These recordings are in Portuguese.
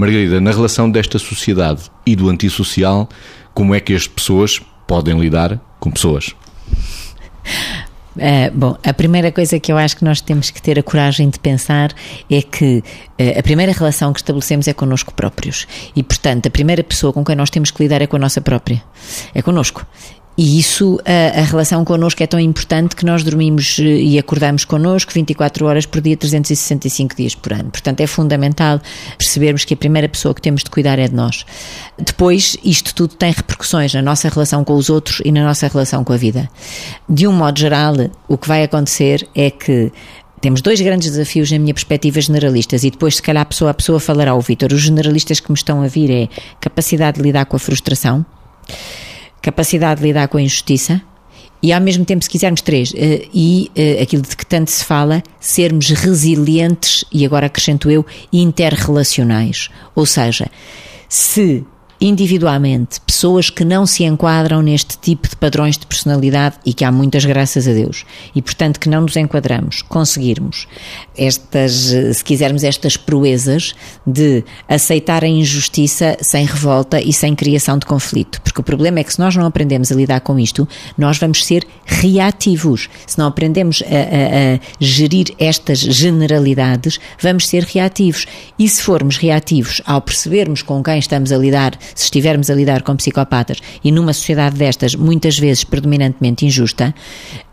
Margarida, na relação desta sociedade e do antissocial, como é que as pessoas podem lidar com pessoas? Uh, bom, a primeira coisa que eu acho que nós temos que ter a coragem de pensar é que uh, a primeira relação que estabelecemos é connosco próprios. E, portanto, a primeira pessoa com quem nós temos que lidar é com a nossa própria. É connosco. E isso, a, a, relação connosco é tão importante que nós dormimos eh, e acordamos connosco 24 horas por dia, 365 dias por ano. Portanto, é fundamental percebermos que a primeira pessoa que temos de cuidar é de nós. Depois, isto tudo tem repercussões na nossa relação com os outros e na nossa relação com a vida. De um modo geral, o que vai acontecer é que temos dois grandes desafios na minha perspectiva generalistas e depois se calhar a pessoa a pessoa falará ao Vítor. Os generalistas que me estão a vir é capacidade de lidar com a frustração, capacidade de lidar com a injustiça e ao mesmo tempo, se quisermos três, eh, e eh, aquilo de que tanto se fala, sermos resilientes e agora acrescento eu, interrelacionais. Ou seja, se individualmente pessoas que não se enquadram neste tipo de padrões de personalidade e que há muitas graças a Deus e portanto que não nos enquadramos, conseguirmos estas, se quisermos estas proezas de aceitar a injustiça sem revolta e sem criação de conflito, porque o problema é que se nós não aprendemos a lidar com isto, nós vamos ser reativos. Se não aprendemos a, a, a gerir estas generalidades, vamos ser reativos. E se formos reativos ao percebermos com quem estamos a lidar se estivermos a lidar com psicopatas e numa sociedade destas, muitas vezes predominantemente injusta,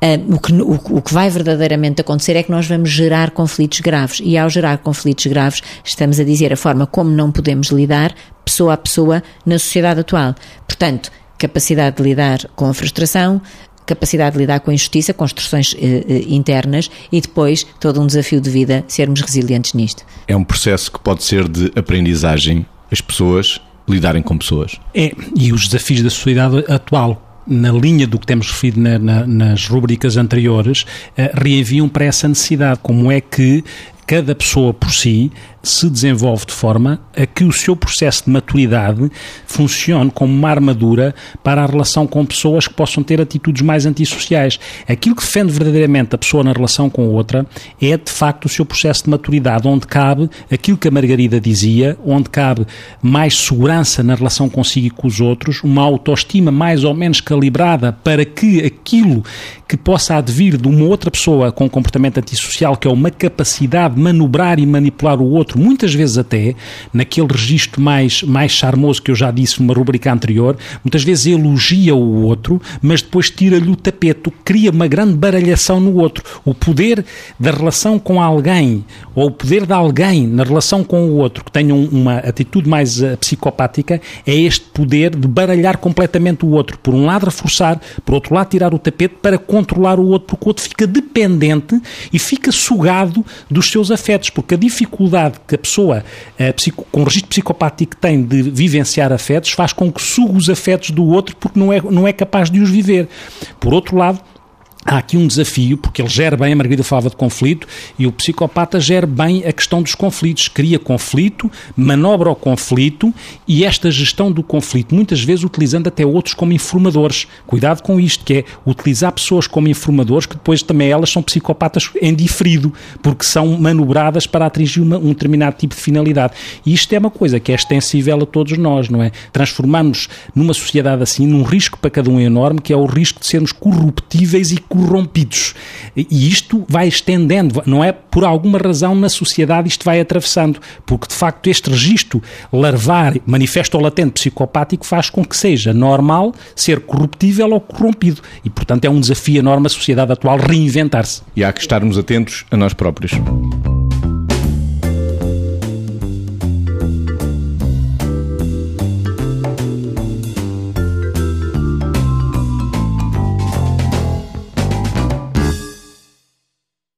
uh, o, que, o, o que vai verdadeiramente acontecer é que nós vamos gerar conflitos graves. E ao gerar conflitos graves, estamos a dizer a forma como não podemos lidar, pessoa a pessoa, na sociedade atual. Portanto, capacidade de lidar com a frustração, capacidade de lidar com a injustiça, construções eh, eh, internas e depois todo um desafio de vida, sermos resilientes nisto. É um processo que pode ser de aprendizagem. As pessoas lidarem com pessoas. É, e os desafios da sociedade atual na linha do que temos referido na, na, nas rubricas anteriores, uh, reenviam para essa necessidade. Como é que cada pessoa por si se desenvolve de forma a que o seu processo de maturidade funcione como uma armadura para a relação com pessoas que possam ter atitudes mais antissociais. Aquilo que defende verdadeiramente a pessoa na relação com outra é, de facto, o seu processo de maturidade, onde cabe aquilo que a Margarida dizia, onde cabe mais segurança na relação consigo e com os outros, uma autoestima mais ou menos calibrada para que aquilo que possa advir de uma outra pessoa com comportamento antissocial, que é uma capacidade de manobrar e manipular o outro outro, muitas vezes até naquele registro mais, mais charmoso que eu já disse numa rubrica anterior, muitas vezes elogia o outro, mas depois tira-lhe o tapete, cria uma grande baralhação no outro. O poder da relação com alguém, ou o poder de alguém na relação com o outro que tenha uma atitude mais uh, psicopática, é este poder de baralhar completamente o outro. Por um lado, reforçar, por outro lado, tirar o tapete para controlar o outro, porque o outro fica dependente e fica sugado dos seus afetos, porque a dificuldade que a pessoa eh, com registro psicopático tem de vivenciar afetos faz com que suga os afetos do outro porque não é, não é capaz de os viver. Por outro lado, há aqui um desafio, porque ele gera bem, a Margarida falava de conflito, e o psicopata gera bem a questão dos conflitos, cria conflito, manobra o conflito e esta gestão do conflito, muitas vezes utilizando até outros como informadores. Cuidado com isto, que é utilizar pessoas como informadores, que depois também elas são psicopatas em diferido, porque são manobradas para atingir uma, um determinado tipo de finalidade. E isto é uma coisa que é extensível a todos nós, não é? Transformamos numa sociedade assim num risco para cada um enorme, que é o risco de sermos corruptíveis e corrompidos. E isto vai estendendo, não é por alguma razão na sociedade isto vai atravessando, porque de facto este registro larvar, manifesto ou latente psicopático faz com que seja normal ser corruptível ou corrompido. E portanto é um desafio enorme a sociedade atual reinventar-se. E há que estarmos atentos a nós próprios.